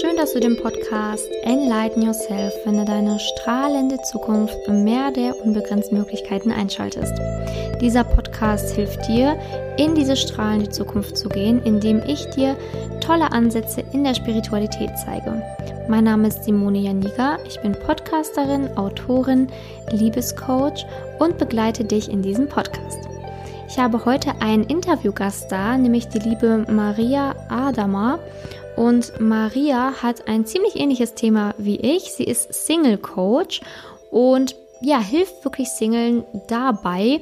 Schön, dass du den Podcast Enlighten Yourself, finde deine strahlende Zukunft im Meer der unbegrenzten Möglichkeiten einschaltest. Dieser Podcast hilft dir, in diese strahlende Zukunft zu gehen, indem ich dir tolle Ansätze in der Spiritualität zeige. Mein Name ist Simone Janiga, ich bin Podcasterin, Autorin, Liebescoach und begleite dich in diesem Podcast. Ich habe heute einen Interviewgast da, nämlich die liebe Maria Adama. Und Maria hat ein ziemlich ähnliches Thema wie ich. Sie ist Single Coach und ja, hilft wirklich Singlen dabei,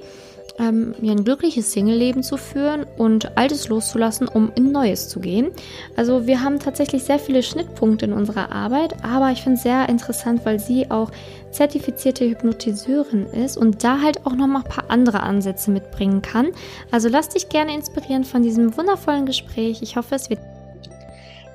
ähm, ein glückliches Single-Leben zu führen und Altes loszulassen, um in Neues zu gehen. Also wir haben tatsächlich sehr viele Schnittpunkte in unserer Arbeit, aber ich finde es sehr interessant, weil sie auch zertifizierte Hypnotiseurin ist und da halt auch noch mal ein paar andere Ansätze mitbringen kann. Also lass dich gerne inspirieren von diesem wundervollen Gespräch. Ich hoffe, es wird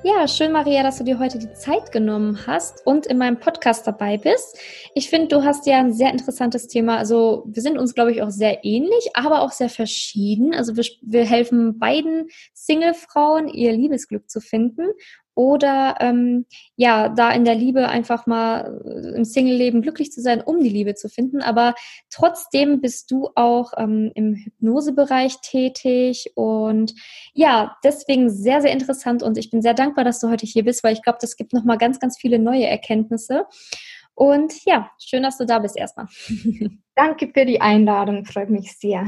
ja, schön, Maria, dass du dir heute die Zeit genommen hast und in meinem Podcast dabei bist. Ich finde, du hast ja ein sehr interessantes Thema. Also wir sind uns, glaube ich, auch sehr ähnlich, aber auch sehr verschieden. Also wir, wir helfen beiden Single-Frauen, ihr Liebesglück zu finden oder ähm, ja, da in der Liebe einfach mal äh, im Single-Leben glücklich zu sein, um die Liebe zu finden. Aber trotzdem bist du auch ähm, im Hypnosebereich tätig und ja, deswegen sehr, sehr interessant und ich bin sehr dankbar, dass du heute hier bist, weil ich glaube, das gibt nochmal ganz, ganz viele neue Erkenntnisse. Und ja, schön, dass du da bist erstmal. Danke für die Einladung, freut mich sehr.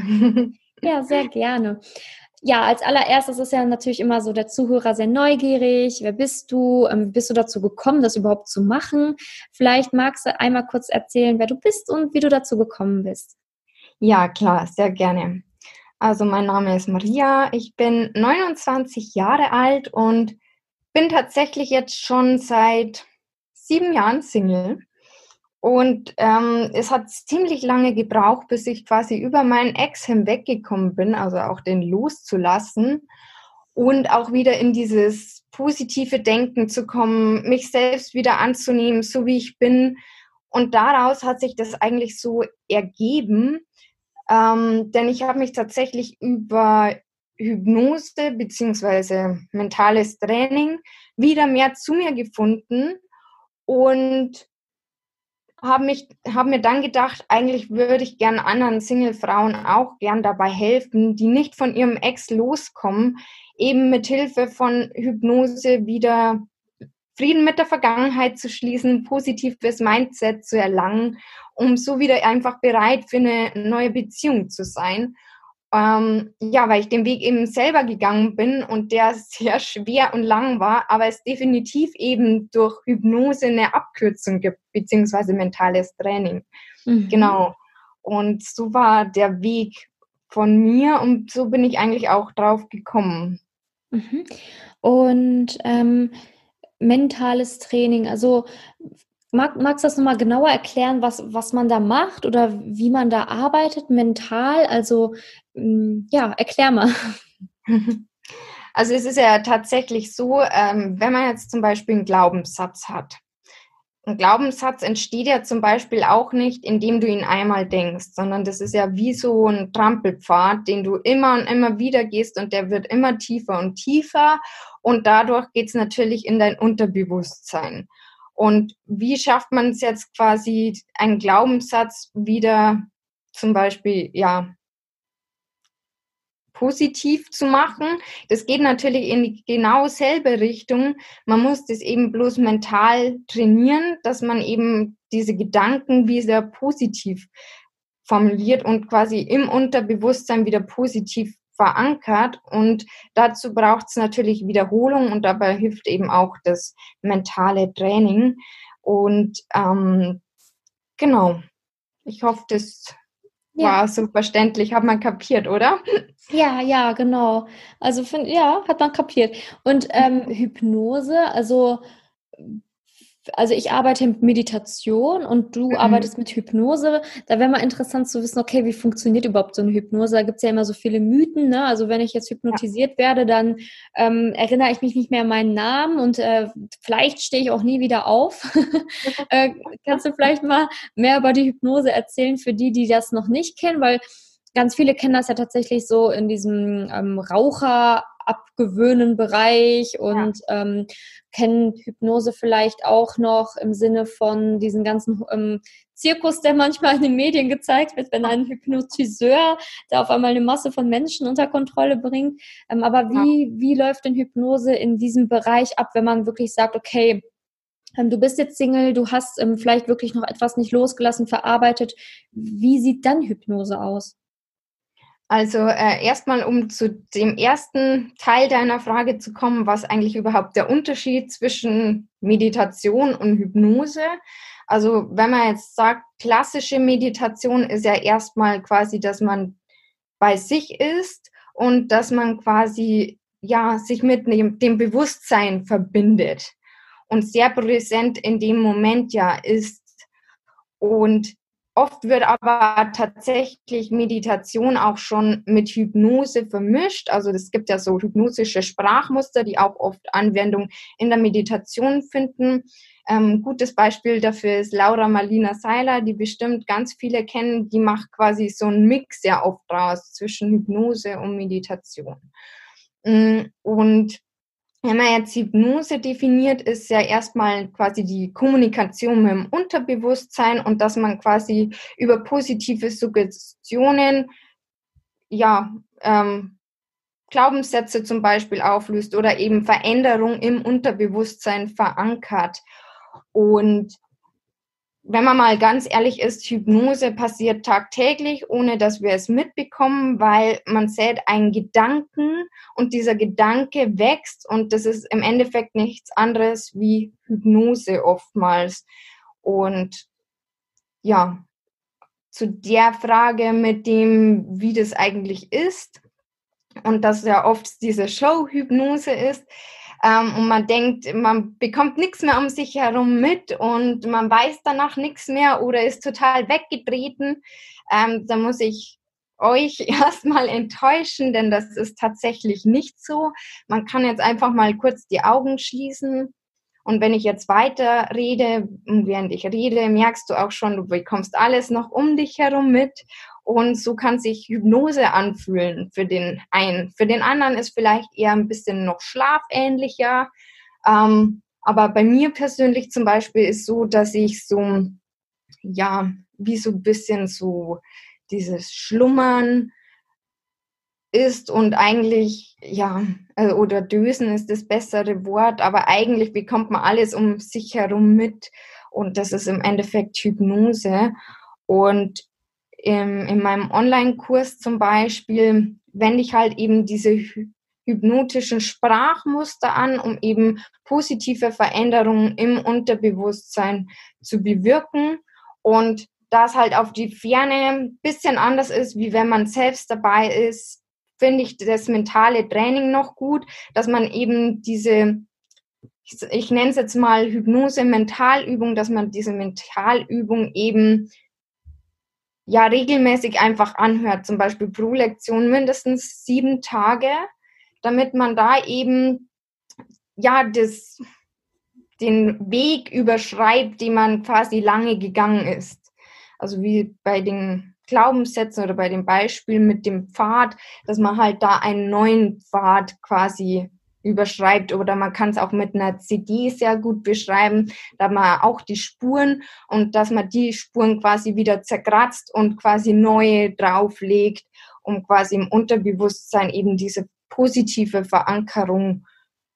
Ja, sehr gerne. Ja, als allererstes ist ja natürlich immer so der Zuhörer sehr neugierig. Wer bist du? Ähm, bist du dazu gekommen, das überhaupt zu machen? Vielleicht magst du einmal kurz erzählen, wer du bist und wie du dazu gekommen bist. Ja, klar, sehr gerne. Also mein Name ist Maria, ich bin 29 Jahre alt und bin tatsächlich jetzt schon seit sieben Jahren Single. Und ähm, es hat ziemlich lange gebraucht, bis ich quasi über meinen Ex hinweggekommen bin, also auch den loszulassen und auch wieder in dieses positive Denken zu kommen, mich selbst wieder anzunehmen, so wie ich bin. Und daraus hat sich das eigentlich so ergeben, ähm, denn ich habe mich tatsächlich über Hypnose beziehungsweise mentales Training wieder mehr zu mir gefunden und habe habe mir dann gedacht, eigentlich würde ich gern anderen Single-Frauen auch gern dabei helfen, die nicht von ihrem Ex loskommen, eben mit Hilfe von Hypnose wieder Frieden mit der Vergangenheit zu schließen, positives Mindset zu erlangen, um so wieder einfach bereit für eine neue Beziehung zu sein. Ähm, ja, weil ich den Weg eben selber gegangen bin und der sehr schwer und lang war, aber es definitiv eben durch Hypnose eine Abkürzung gibt, beziehungsweise mentales Training. Mhm. Genau. Und so war der Weg von mir und so bin ich eigentlich auch drauf gekommen. Mhm. Und ähm, mentales Training, also Mag, magst du das nochmal genauer erklären, was, was man da macht oder wie man da arbeitet mental? Also ja, erklär mal. Also es ist ja tatsächlich so, ähm, wenn man jetzt zum Beispiel einen Glaubenssatz hat. Ein Glaubenssatz entsteht ja zum Beispiel auch nicht, indem du ihn einmal denkst, sondern das ist ja wie so ein Trampelpfad, den du immer und immer wieder gehst und der wird immer tiefer und tiefer und dadurch geht es natürlich in dein Unterbewusstsein. Und wie schafft man es jetzt quasi, einen Glaubenssatz wieder zum Beispiel, ja, positiv zu machen. Das geht natürlich in die genau selbe Richtung. Man muss das eben bloß mental trainieren, dass man eben diese Gedanken wieder positiv formuliert und quasi im Unterbewusstsein wieder positiv verankert und dazu braucht es natürlich Wiederholung und dabei hilft eben auch das mentale Training. Und ähm, genau, ich hoffe, das ja. war so verständlich, hat man kapiert, oder? Ja, ja, genau. Also find, ja, hat man kapiert. Und ähm, Hypnose, also also ich arbeite mit Meditation und du mhm. arbeitest mit Hypnose. Da wäre mal interessant zu wissen, okay, wie funktioniert überhaupt so eine Hypnose? Da gibt es ja immer so viele Mythen. Ne? Also wenn ich jetzt hypnotisiert ja. werde, dann ähm, erinnere ich mich nicht mehr an meinen Namen und äh, vielleicht stehe ich auch nie wieder auf. äh, kannst du vielleicht mal mehr über die Hypnose erzählen für die, die das noch nicht kennen? Weil ganz viele kennen das ja tatsächlich so in diesem ähm, Raucher abgewöhnen Bereich und ja. ähm, kennen Hypnose vielleicht auch noch im Sinne von diesen ganzen ähm, Zirkus, der manchmal in den Medien gezeigt wird, wenn ein Hypnotiseur da auf einmal eine Masse von Menschen unter Kontrolle bringt. Ähm, aber wie, ja. wie läuft denn Hypnose in diesem Bereich ab, wenn man wirklich sagt, okay, ähm, du bist jetzt Single, du hast ähm, vielleicht wirklich noch etwas nicht losgelassen, verarbeitet. Wie sieht dann Hypnose aus? Also äh, erstmal, um zu dem ersten Teil deiner Frage zu kommen, was eigentlich überhaupt der Unterschied zwischen Meditation und Hypnose. Also wenn man jetzt sagt, klassische Meditation ist ja erstmal quasi, dass man bei sich ist und dass man quasi ja sich mit dem, Bewusstsein verbindet und sehr präsent in dem Moment ja ist. Und oft wird aber tatsächlich Meditation auch schon mit Hypnose vermischt. Also es gibt ja so hypnosische Sprachmuster, die auch oft Anwendung in der Meditation finden. Ähm, gutes Beispiel dafür ist Laura Marlina Seiler, die bestimmt ganz viele kennen. Die macht quasi so einen Mix sehr oft draus zwischen Hypnose und Meditation. Mm, und wenn man jetzt Hypnose definiert, ist ja erstmal quasi die Kommunikation mit dem Unterbewusstsein und dass man quasi über positive Suggestionen ja ähm, Glaubenssätze zum Beispiel auflöst oder eben Veränderung im Unterbewusstsein verankert. Und wenn man mal ganz ehrlich ist, Hypnose passiert tagtäglich, ohne dass wir es mitbekommen, weil man sät einen Gedanken und dieser Gedanke wächst und das ist im Endeffekt nichts anderes wie Hypnose oftmals. Und ja, zu der Frage mit dem, wie das eigentlich ist und dass ja oft diese Show-Hypnose ist, ähm, und man denkt, man bekommt nichts mehr um sich herum mit und man weiß danach nichts mehr oder ist total weggetreten, ähm, da muss ich euch erstmal enttäuschen, denn das ist tatsächlich nicht so. Man kann jetzt einfach mal kurz die Augen schließen. Und wenn ich jetzt weiter rede während ich rede, merkst du auch schon, du bekommst alles noch um dich herum mit. Und so kann sich Hypnose anfühlen für den einen. Für den anderen ist vielleicht eher ein bisschen noch schlafähnlicher. Ähm, aber bei mir persönlich zum Beispiel ist so, dass ich so, ja, wie so ein bisschen so dieses Schlummern ist und eigentlich, ja, äh, oder Dösen ist das bessere Wort, aber eigentlich bekommt man alles um sich herum mit und das ist im Endeffekt Hypnose. Und im, in meinem Online-Kurs zum Beispiel wende ich halt eben diese hypnotischen Sprachmuster an, um eben positive Veränderungen im Unterbewusstsein zu bewirken. Und das halt auf die Ferne ein bisschen anders ist, wie wenn man selbst dabei ist, finde ich das mentale Training noch gut, dass man eben diese, ich, ich nenne es jetzt mal Hypnose-Mentalübung, dass man diese Mentalübung eben ja regelmäßig einfach anhört, zum Beispiel pro Lektion mindestens sieben Tage, damit man da eben ja das, den Weg überschreibt, den man quasi lange gegangen ist. Also wie bei den Glaubenssätzen oder bei dem Beispiel mit dem Pfad, dass man halt da einen neuen Pfad quasi überschreibt oder man kann es auch mit einer CD sehr gut beschreiben, da man auch die Spuren und dass man die Spuren quasi wieder zerkratzt und quasi neue drauflegt, um quasi im Unterbewusstsein eben diese positive Verankerung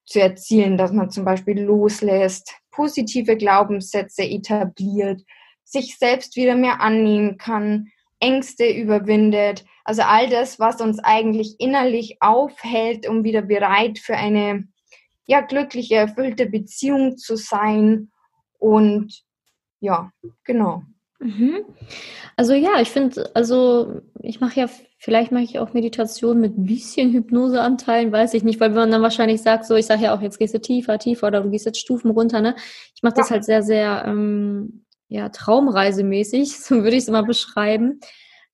zu erzielen, dass man zum Beispiel loslässt, positive Glaubenssätze etabliert, sich selbst wieder mehr annehmen kann, Ängste überwindet, also all das, was uns eigentlich innerlich aufhält, um wieder bereit für eine ja, glückliche, erfüllte Beziehung zu sein. Und ja, genau. Mhm. Also ja, ich finde, also ich mache ja, vielleicht mache ich auch Meditation mit ein bisschen Hypnoseanteilen, weiß ich nicht, weil man dann wahrscheinlich sagt, so ich sage ja auch, jetzt gehst du tiefer, tiefer oder du gehst jetzt Stufen runter, ne? Ich mache das ja. halt sehr, sehr ähm, ja, traumreisemäßig, so würde ich es immer beschreiben.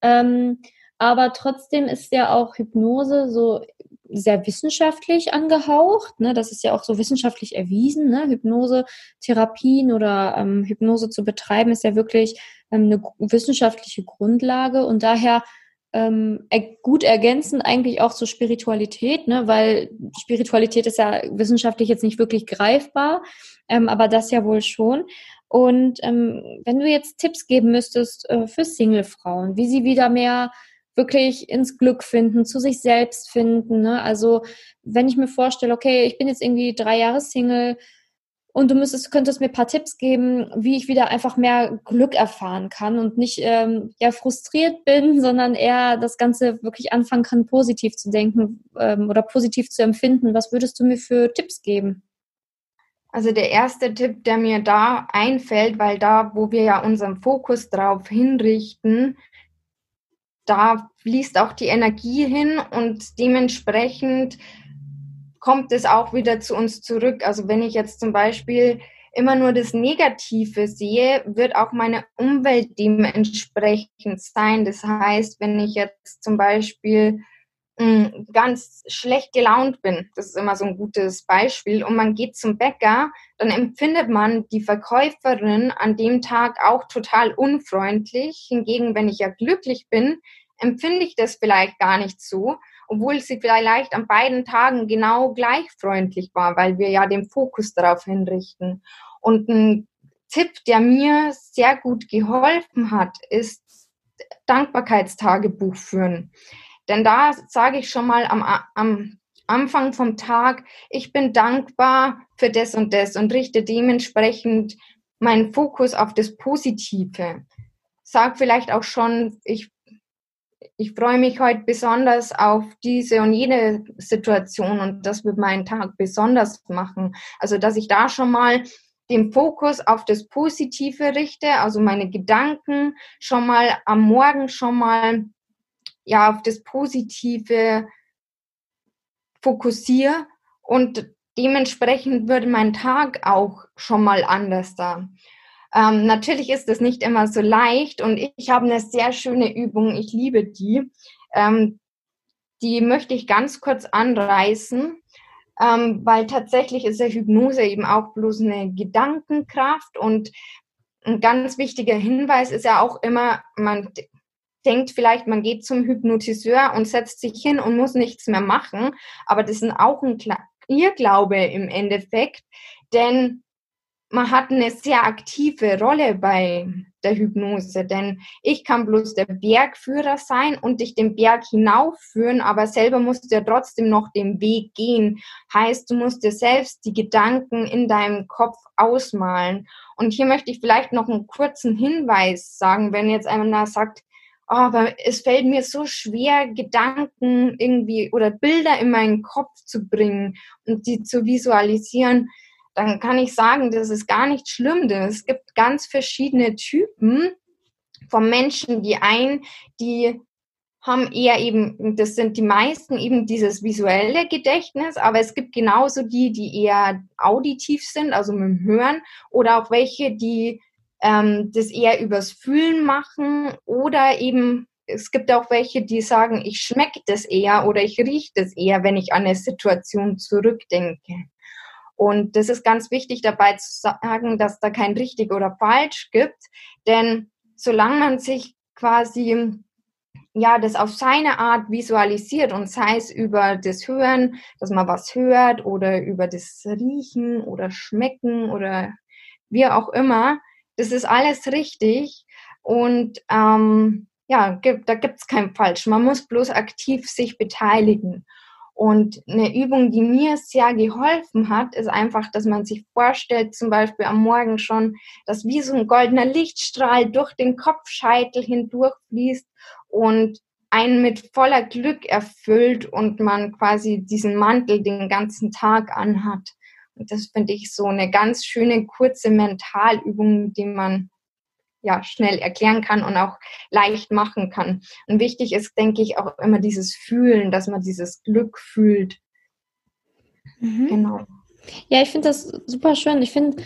Ähm, aber trotzdem ist ja auch Hypnose so sehr wissenschaftlich angehaucht. Ne? Das ist ja auch so wissenschaftlich erwiesen. Ne? Hypnose-Therapien oder ähm, Hypnose zu betreiben ist ja wirklich ähm, eine wissenschaftliche Grundlage und daher ähm, gut ergänzend eigentlich auch zur Spiritualität, ne? weil Spiritualität ist ja wissenschaftlich jetzt nicht wirklich greifbar, ähm, aber das ja wohl schon. Und ähm, wenn du jetzt Tipps geben müsstest äh, für Single-Frauen, wie sie wieder mehr wirklich ins Glück finden, zu sich selbst finden. Ne? Also wenn ich mir vorstelle, okay, ich bin jetzt irgendwie drei Jahre Single, und du müsstest, könntest mir ein paar Tipps geben, wie ich wieder einfach mehr Glück erfahren kann und nicht ähm, ja, frustriert bin, sondern eher das Ganze wirklich anfangen kann, positiv zu denken ähm, oder positiv zu empfinden. Was würdest du mir für Tipps geben? Also der erste Tipp, der mir da einfällt, weil da, wo wir ja unseren Fokus drauf hinrichten, da fließt auch die Energie hin und dementsprechend kommt es auch wieder zu uns zurück. Also wenn ich jetzt zum Beispiel immer nur das Negative sehe, wird auch meine Umwelt dementsprechend sein. Das heißt, wenn ich jetzt zum Beispiel ganz schlecht gelaunt bin, das ist immer so ein gutes Beispiel, und man geht zum Bäcker, dann empfindet man die Verkäuferin an dem Tag auch total unfreundlich. Hingegen, wenn ich ja glücklich bin, empfinde ich das vielleicht gar nicht so obwohl sie vielleicht an beiden Tagen genau gleich freundlich war, weil wir ja den Fokus darauf hinrichten. Und ein Tipp, der mir sehr gut geholfen hat, ist Dankbarkeitstagebuch führen. Denn da sage ich schon mal am, am Anfang vom Tag, ich bin dankbar für das und das und richte dementsprechend meinen Fokus auf das Positive. Sag vielleicht auch schon, ich ich freue mich heute besonders auf diese und jene Situation und das wird meinen Tag besonders machen. Also, dass ich da schon mal den Fokus auf das Positive richte, also meine Gedanken schon mal am Morgen schon mal ja auf das Positive fokussiere und dementsprechend würde mein Tag auch schon mal anders da. Ähm, natürlich ist es nicht immer so leicht und ich habe eine sehr schöne Übung, ich liebe die. Ähm, die möchte ich ganz kurz anreißen, ähm, weil tatsächlich ist der Hypnose eben auch bloß eine Gedankenkraft und ein ganz wichtiger Hinweis ist ja auch immer, man denkt vielleicht, man geht zum Hypnotiseur und setzt sich hin und muss nichts mehr machen, aber das ist auch ein Irrglaube im Endeffekt, denn man hat eine sehr aktive Rolle bei der Hypnose, denn ich kann bloß der Bergführer sein und dich den Berg hinaufführen, aber selber musst du ja trotzdem noch den Weg gehen. Heißt, du musst dir selbst die Gedanken in deinem Kopf ausmalen. Und hier möchte ich vielleicht noch einen kurzen Hinweis sagen, wenn jetzt einer sagt, aber es fällt mir so schwer, Gedanken irgendwie oder Bilder in meinen Kopf zu bringen und die zu visualisieren dann kann ich sagen, das ist gar nicht schlimm, denn es gibt ganz verschiedene Typen von Menschen. Die einen, die haben eher eben, das sind die meisten eben dieses visuelle Gedächtnis, aber es gibt genauso die, die eher auditiv sind, also mit dem Hören, oder auch welche, die ähm, das eher übers Fühlen machen oder eben es gibt auch welche, die sagen, ich schmecke das eher oder ich rieche das eher, wenn ich an eine Situation zurückdenke. Und das ist ganz wichtig dabei zu sagen, dass da kein richtig oder falsch gibt, denn solange man sich quasi ja, das auf seine Art visualisiert und sei es über das Hören, dass man was hört oder über das Riechen oder Schmecken oder wie auch immer, das ist alles richtig und ähm, ja, gibt, da gibt's kein Falsch. Man muss bloß aktiv sich beteiligen. Und eine Übung, die mir sehr geholfen hat, ist einfach, dass man sich vorstellt, zum Beispiel am Morgen schon, dass wie so ein goldener Lichtstrahl durch den Kopfscheitel hindurchfließt und einen mit voller Glück erfüllt und man quasi diesen Mantel den ganzen Tag anhat. Das finde ich so eine ganz schöne kurze Mentalübung, die man ja, schnell erklären kann und auch leicht machen kann. Und wichtig ist, denke ich, auch immer dieses Fühlen, dass man dieses Glück fühlt. Mhm. Genau. Ja, ich finde das super schön. Ich finde,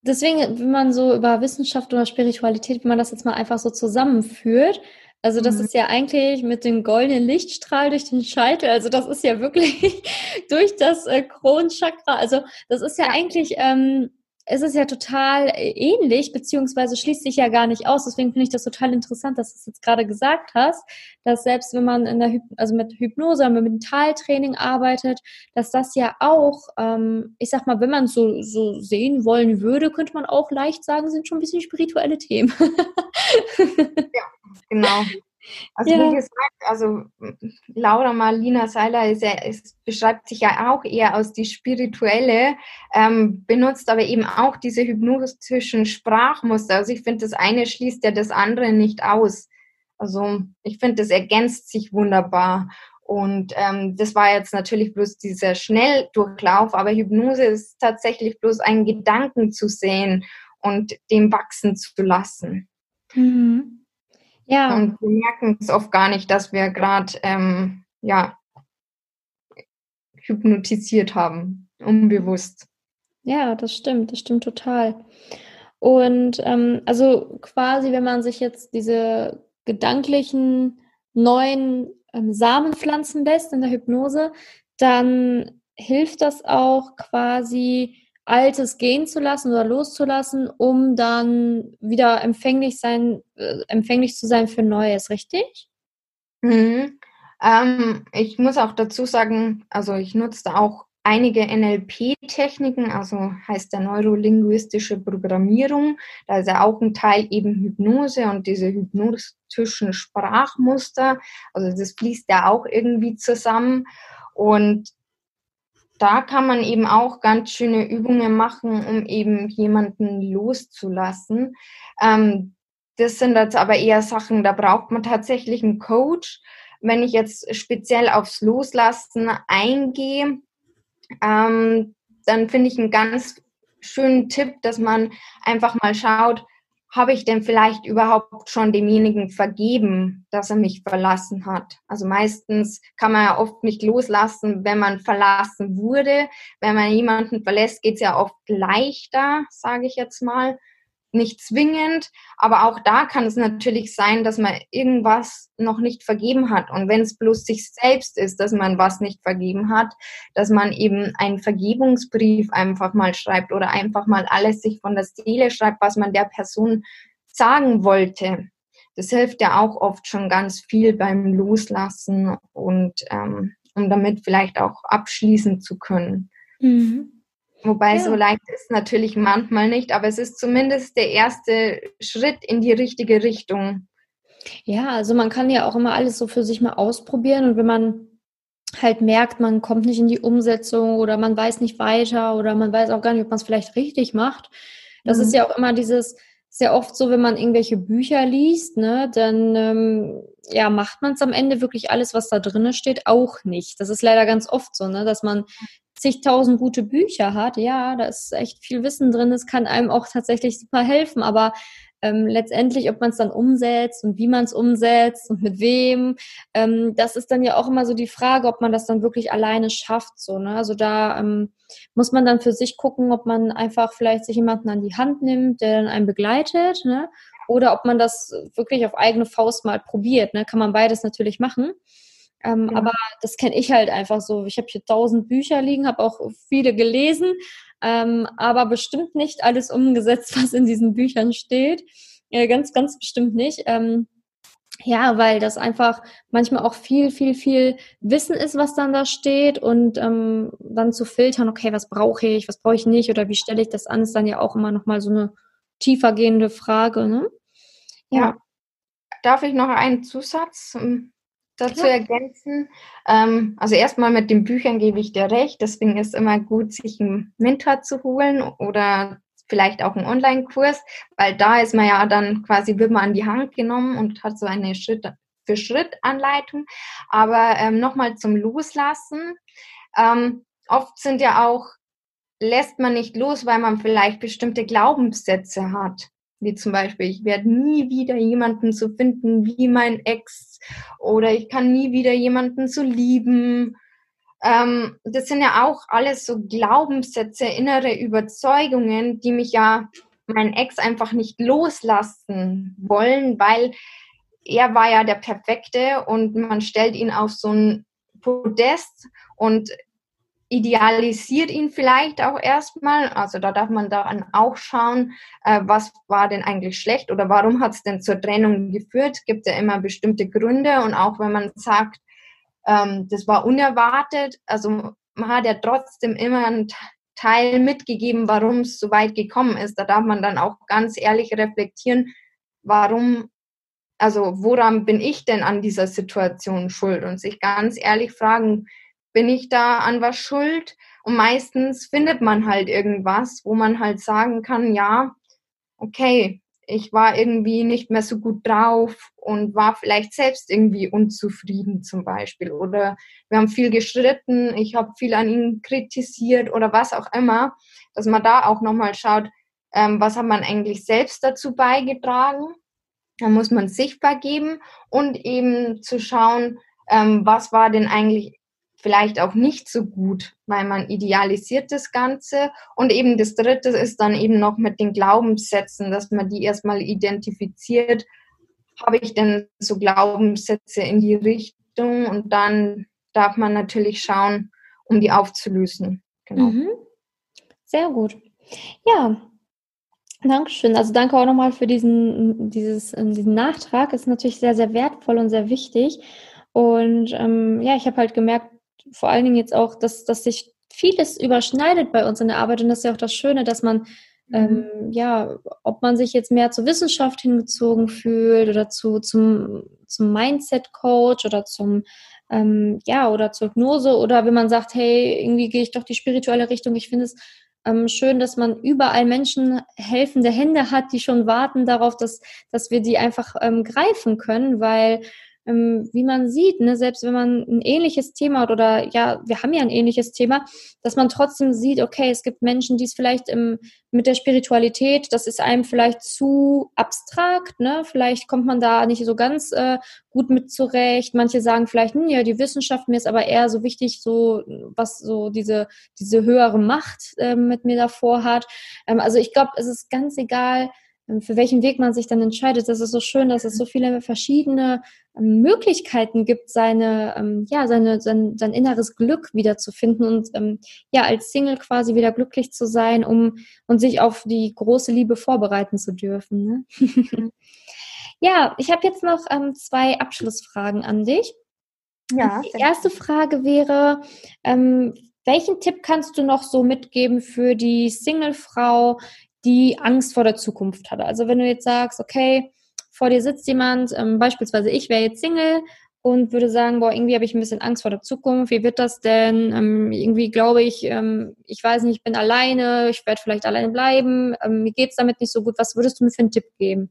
deswegen, wenn man so über Wissenschaft oder Spiritualität, wenn man das jetzt mal einfach so zusammenführt, also das mhm. ist ja eigentlich mit dem goldenen Lichtstrahl durch den Scheitel, also das ist ja wirklich durch das äh, Kronchakra, also das ist ja eigentlich ähm, es ist ja total äh, ähnlich, beziehungsweise schließt sich ja gar nicht aus. Deswegen finde ich das total interessant, dass du es jetzt gerade gesagt hast, dass selbst wenn man in der Hyp also mit Hypnose, mit Mentaltraining arbeitet, dass das ja auch, ähm, ich sag mal, wenn man es so, so sehen wollen würde, könnte man auch leicht sagen, sind schon ein bisschen spirituelle Themen. ja, genau. Also ja. wie gesagt, also Laura Marlina Seiler ist ja, ist, beschreibt sich ja auch eher aus die spirituelle, ähm, benutzt aber eben auch diese hypnotischen Sprachmuster. Also ich finde, das eine schließt ja das andere nicht aus. Also ich finde, das ergänzt sich wunderbar. Und ähm, das war jetzt natürlich bloß dieser Schnelldurchlauf, aber Hypnose ist tatsächlich bloß einen Gedanken zu sehen und dem wachsen zu lassen. Mhm. Ja. Und wir merken es oft gar nicht, dass wir gerade ähm, ja, hypnotisiert haben, unbewusst. Ja, das stimmt, das stimmt total. Und ähm, also quasi, wenn man sich jetzt diese gedanklichen neuen ähm, Samen pflanzen lässt in der Hypnose, dann hilft das auch quasi Altes gehen zu lassen oder loszulassen, um dann wieder empfänglich sein, äh, empfänglich zu sein für Neues, richtig? Mhm. Ähm, ich muss auch dazu sagen, also ich nutze auch einige NLP-Techniken, also heißt der neurolinguistische Programmierung. Da ist ja auch ein Teil eben Hypnose und diese hypnotischen Sprachmuster. Also das fließt ja auch irgendwie zusammen. Und da kann man eben auch ganz schöne Übungen machen, um eben jemanden loszulassen. Ähm, das sind jetzt aber eher Sachen, da braucht man tatsächlich einen Coach. Wenn ich jetzt speziell aufs Loslassen eingehe, ähm, dann finde ich einen ganz schönen Tipp, dass man einfach mal schaut, habe ich denn vielleicht überhaupt schon demjenigen vergeben, dass er mich verlassen hat? Also meistens kann man ja oft nicht loslassen, wenn man verlassen wurde. Wenn man jemanden verlässt, geht es ja oft leichter, sage ich jetzt mal nicht zwingend, aber auch da kann es natürlich sein, dass man irgendwas noch nicht vergeben hat. Und wenn es bloß sich selbst ist, dass man was nicht vergeben hat, dass man eben einen Vergebungsbrief einfach mal schreibt oder einfach mal alles sich von der Seele schreibt, was man der Person sagen wollte. Das hilft ja auch oft schon ganz viel beim Loslassen und ähm, um damit vielleicht auch abschließen zu können. Mhm. Wobei ja. so leicht ist natürlich manchmal nicht, aber es ist zumindest der erste Schritt in die richtige Richtung. Ja, also man kann ja auch immer alles so für sich mal ausprobieren und wenn man halt merkt, man kommt nicht in die Umsetzung oder man weiß nicht weiter oder man weiß auch gar nicht, ob man es vielleicht richtig macht. Das mhm. ist ja auch immer dieses, sehr oft so, wenn man irgendwelche Bücher liest, ne, dann ähm, ja, macht man es am Ende wirklich alles, was da drin steht, auch nicht. Das ist leider ganz oft so, ne, dass man zigtausend gute Bücher hat. Ja, da ist echt viel Wissen drin. Das kann einem auch tatsächlich super helfen. Aber ähm, letztendlich, ob man es dann umsetzt und wie man es umsetzt und mit wem, ähm, das ist dann ja auch immer so die Frage, ob man das dann wirklich alleine schafft. So, ne? Also da ähm, muss man dann für sich gucken, ob man einfach vielleicht sich jemanden an die Hand nimmt, der dann einen begleitet, ne? oder ob man das wirklich auf eigene Faust mal probiert. Ne? Kann man beides natürlich machen. Ähm, ja. Aber das kenne ich halt einfach so. Ich habe hier tausend Bücher liegen, habe auch viele gelesen, ähm, aber bestimmt nicht alles umgesetzt, was in diesen Büchern steht. Äh, ganz, ganz bestimmt nicht. Ähm, ja, weil das einfach manchmal auch viel, viel, viel Wissen ist, was dann da steht und ähm, dann zu filtern, okay, was brauche ich, was brauche ich nicht oder wie stelle ich das an, ist dann ja auch immer nochmal so eine tiefergehende Frage. Ne? Ja. ja. Darf ich noch einen Zusatz dazu Klar. ergänzen. Ähm, also erstmal mit den Büchern gebe ich dir recht. Deswegen ist es immer gut, sich einen Mentor zu holen oder vielleicht auch einen Online-Kurs, weil da ist man ja dann quasi, wird man an die Hand genommen und hat so eine Schritt für Schritt Anleitung. Aber ähm, nochmal zum Loslassen. Ähm, oft sind ja auch, lässt man nicht los, weil man vielleicht bestimmte Glaubenssätze hat wie zum Beispiel, ich werde nie wieder jemanden zu finden wie mein Ex oder ich kann nie wieder jemanden zu lieben. Ähm, das sind ja auch alles so Glaubenssätze, innere Überzeugungen, die mich ja mein Ex einfach nicht loslassen wollen, weil er war ja der Perfekte und man stellt ihn auf so ein Podest und idealisiert ihn vielleicht auch erstmal. Also da darf man dann auch schauen, äh, was war denn eigentlich schlecht oder warum hat es denn zur Trennung geführt. Gibt ja immer bestimmte Gründe und auch wenn man sagt, ähm, das war unerwartet, also man hat ja trotzdem immer einen Teil mitgegeben, warum es so weit gekommen ist. Da darf man dann auch ganz ehrlich reflektieren, warum, also woran bin ich denn an dieser Situation schuld und sich ganz ehrlich fragen, bin ich da an was schuld? Und meistens findet man halt irgendwas, wo man halt sagen kann, ja, okay, ich war irgendwie nicht mehr so gut drauf und war vielleicht selbst irgendwie unzufrieden zum Beispiel. Oder wir haben viel gestritten, ich habe viel an ihn kritisiert oder was auch immer, dass man da auch nochmal schaut, ähm, was hat man eigentlich selbst dazu beigetragen. Da muss man sichtbar geben und eben zu schauen, ähm, was war denn eigentlich vielleicht auch nicht so gut, weil man idealisiert das Ganze. Und eben das Dritte ist dann eben noch mit den Glaubenssätzen, dass man die erstmal identifiziert. Habe ich denn so Glaubenssätze in die Richtung? Und dann darf man natürlich schauen, um die aufzulösen. Genau. Mhm. Sehr gut. Ja, Dankeschön. Also danke auch nochmal für diesen, dieses, diesen Nachtrag. Ist natürlich sehr, sehr wertvoll und sehr wichtig. Und ähm, ja, ich habe halt gemerkt, vor allen Dingen jetzt auch, dass, dass sich vieles überschneidet bei uns in der Arbeit und das ist ja auch das Schöne, dass man mhm. ähm, ja, ob man sich jetzt mehr zur Wissenschaft hingezogen fühlt oder zu, zum, zum Mindset-Coach oder zum, ähm, ja, oder zur Hypnose oder wenn man sagt, hey, irgendwie gehe ich doch die spirituelle Richtung. Ich finde es ähm, schön, dass man überall Menschen helfende Hände hat, die schon warten darauf, dass, dass wir die einfach ähm, greifen können, weil wie man sieht, ne, selbst wenn man ein ähnliches Thema hat oder ja, wir haben ja ein ähnliches Thema, dass man trotzdem sieht, okay, es gibt Menschen, die es vielleicht im, mit der Spiritualität, das ist einem vielleicht zu abstrakt, ne? Vielleicht kommt man da nicht so ganz äh, gut mit zurecht. Manche sagen vielleicht, hm, ja, die Wissenschaft mir ist aber eher so wichtig, so was so diese diese höhere Macht äh, mit mir davor hat. Ähm, also ich glaube, es ist ganz egal, ähm, für welchen Weg man sich dann entscheidet. Das ist so schön, dass es so viele verschiedene ähm, Möglichkeiten gibt, seine, ähm, ja, seine, sein, sein inneres Glück wiederzufinden und ähm, ja, als Single quasi wieder glücklich zu sein, um und sich auf die große Liebe vorbereiten zu dürfen. Ne? ja, ich habe jetzt noch ähm, zwei Abschlussfragen an dich. Ja. Die erste Frage wäre, ähm, welchen Tipp kannst du noch so mitgeben für die Singlefrau, die Angst vor der Zukunft hatte. Also wenn du jetzt sagst, okay, vor dir sitzt jemand, ähm, beispielsweise ich wäre jetzt Single und würde sagen, boah, irgendwie habe ich ein bisschen Angst vor der Zukunft. Wie wird das denn? Ähm, irgendwie glaube ich, ähm, ich weiß nicht, ich bin alleine, ich werde vielleicht alleine bleiben, ähm, mir geht es damit nicht so gut. Was würdest du mir für einen Tipp geben?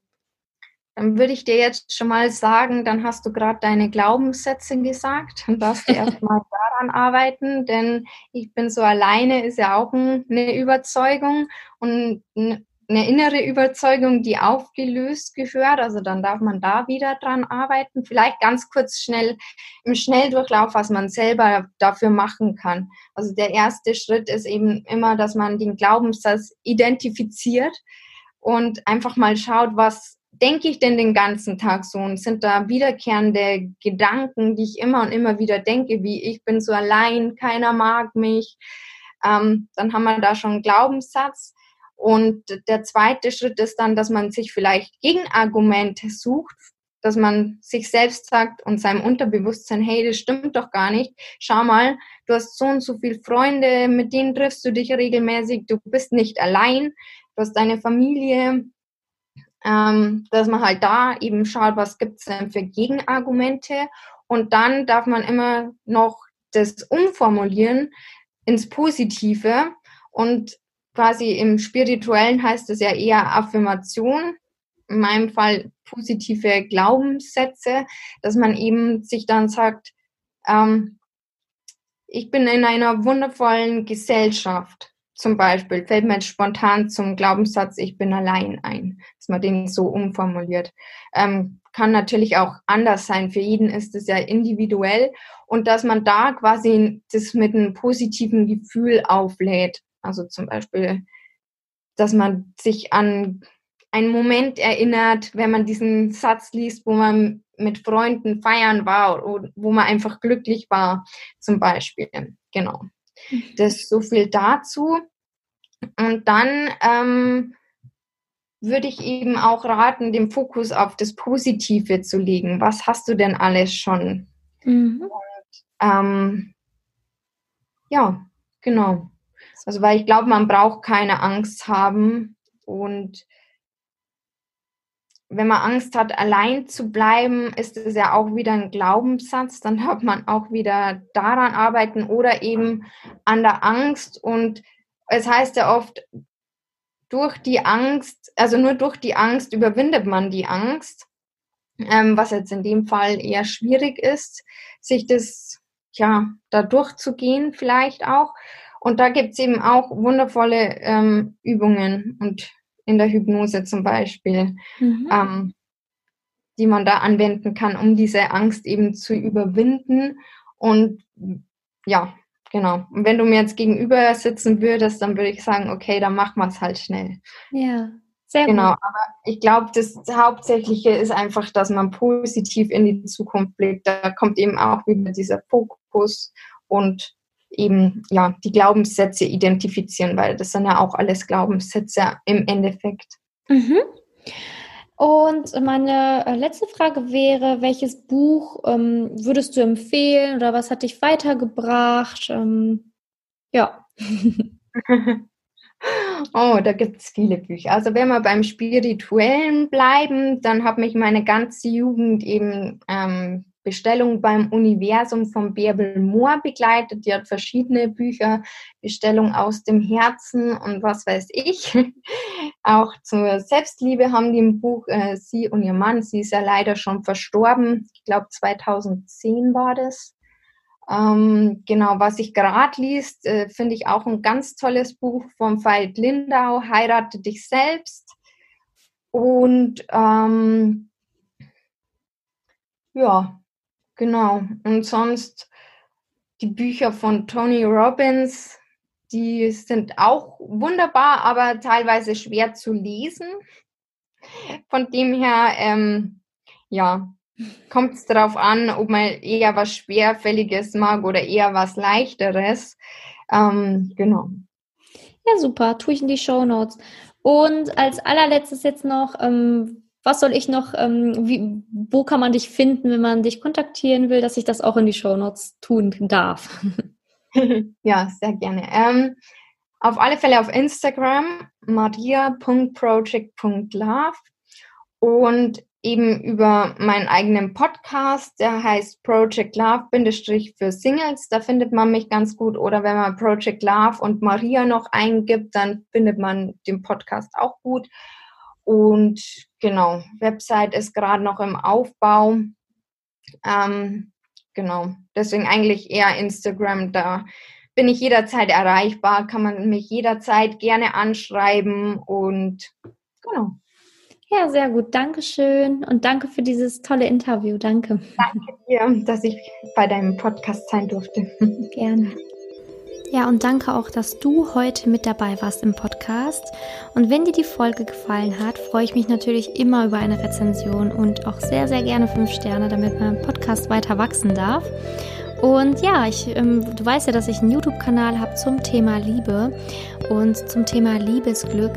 Dann würde ich dir jetzt schon mal sagen, dann hast du gerade deine Glaubenssätze gesagt. Dann darfst du erstmal daran arbeiten, denn ich bin so alleine ist ja auch eine Überzeugung und eine innere Überzeugung, die aufgelöst gehört. Also dann darf man da wieder dran arbeiten. Vielleicht ganz kurz schnell im Schnelldurchlauf, was man selber dafür machen kann. Also der erste Schritt ist eben immer, dass man den Glaubenssatz identifiziert und einfach mal schaut, was denke ich denn den ganzen Tag so und sind da wiederkehrende Gedanken, die ich immer und immer wieder denke, wie ich bin so allein, keiner mag mich, ähm, dann haben wir da schon einen Glaubenssatz. Und der zweite Schritt ist dann, dass man sich vielleicht Gegenargumente sucht, dass man sich selbst sagt und seinem Unterbewusstsein, hey, das stimmt doch gar nicht. Schau mal, du hast so und so viele Freunde, mit denen triffst du dich regelmäßig, du bist nicht allein, du hast deine Familie, ähm, dass man halt da eben schaut, was gibt es denn für Gegenargumente. Und dann darf man immer noch das umformulieren ins Positive. Und quasi im Spirituellen heißt es ja eher Affirmation. In meinem Fall positive Glaubenssätze, dass man eben sich dann sagt, ähm, ich bin in einer wundervollen Gesellschaft zum Beispiel fällt mir jetzt spontan zum Glaubenssatz, ich bin allein ein, dass man den so umformuliert. Ähm, kann natürlich auch anders sein. Für jeden ist es ja individuell und dass man da quasi das mit einem positiven Gefühl auflädt. Also zum Beispiel, dass man sich an einen Moment erinnert, wenn man diesen Satz liest, wo man mit Freunden feiern war oder wo man einfach glücklich war, zum Beispiel. Genau. Mhm. Das so viel dazu. Und dann ähm, würde ich eben auch raten, den Fokus auf das Positive zu legen. Was hast du denn alles schon? Mhm. Und, ähm, ja, genau. Also weil ich glaube, man braucht keine Angst haben und wenn man Angst hat, allein zu bleiben, ist es ja auch wieder ein Glaubenssatz. Dann hat man auch wieder daran arbeiten oder eben an der Angst. Und es heißt ja oft, durch die Angst, also nur durch die Angst überwindet man die Angst, ähm, was jetzt in dem Fall eher schwierig ist, sich das, ja, da durchzugehen vielleicht auch. Und da gibt es eben auch wundervolle ähm, Übungen und in der Hypnose zum Beispiel, mhm. ähm, die man da anwenden kann, um diese Angst eben zu überwinden. Und ja, Genau. Und wenn du mir jetzt gegenüber sitzen würdest, dann würde ich sagen, okay, dann machen wir es halt schnell. Ja, sehr genau. gut. Genau, aber ich glaube, das Hauptsächliche ist einfach, dass man positiv in die Zukunft blickt. Da kommt eben auch wieder dieser Fokus und eben ja die Glaubenssätze identifizieren, weil das sind ja auch alles Glaubenssätze im Endeffekt. Mhm. Und meine äh, letzte Frage wäre, welches Buch ähm, würdest du empfehlen oder was hat dich weitergebracht? Ähm, ja. oh, da gibt es viele Bücher. Also wenn wir beim Spirituellen bleiben, dann hat mich meine ganze Jugend eben ähm, Bestellung beim Universum von Bärbel Mohr begleitet. Die hat verschiedene Bücher, Bestellung aus dem Herzen und was weiß ich. Auch zur Selbstliebe haben die ein Buch, äh, sie und ihr Mann. Sie ist ja leider schon verstorben. Ich glaube 2010 war das. Ähm, genau, was ich gerade liest, äh, finde ich auch ein ganz tolles Buch vom Veit Lindau, Heirate dich selbst. Und ähm, ja, Genau. Und sonst die Bücher von Tony Robbins, die sind auch wunderbar, aber teilweise schwer zu lesen. Von dem her, ähm, ja, kommt es darauf an, ob man eher was Schwerfälliges mag oder eher was Leichteres. Ähm, genau. Ja, super. Tue ich in die Show Notes. Und als allerletztes jetzt noch, ähm, was soll ich noch, ähm, wie, wo kann man dich finden, wenn man dich kontaktieren will, dass ich das auch in die Shownotes tun darf? ja, sehr gerne. Ähm, auf alle Fälle auf Instagram maria.project.love und eben über meinen eigenen Podcast, der heißt Project Love für Singles. Da findet man mich ganz gut. Oder wenn man Project Love und Maria noch eingibt, dann findet man den Podcast auch gut. Und genau, Website ist gerade noch im Aufbau. Ähm, genau, deswegen eigentlich eher Instagram. Da bin ich jederzeit erreichbar, kann man mich jederzeit gerne anschreiben und genau. Ja, sehr gut. Dankeschön und danke für dieses tolle Interview. Danke. Danke dir, dass ich bei deinem Podcast sein durfte. Gerne. Ja, und danke auch, dass du heute mit dabei warst im Podcast. Und wenn dir die Folge gefallen hat, freue ich mich natürlich immer über eine Rezension und auch sehr, sehr gerne fünf Sterne, damit mein Podcast weiter wachsen darf. Und ja, ich, ähm, du weißt ja, dass ich einen YouTube-Kanal habe zum Thema Liebe und zum Thema Liebesglück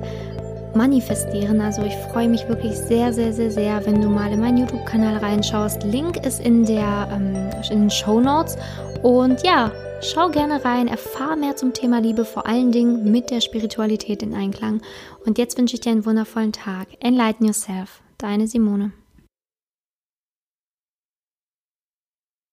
manifestieren. Also ich freue mich wirklich sehr, sehr, sehr, sehr, wenn du mal in meinen YouTube-Kanal reinschaust. Link ist in, der, ähm, in den Show Notes. Und ja, Schau gerne rein, erfahr mehr zum Thema Liebe, vor allen Dingen mit der Spiritualität in Einklang. Und jetzt wünsche ich dir einen wundervollen Tag. Enlighten yourself. Deine Simone.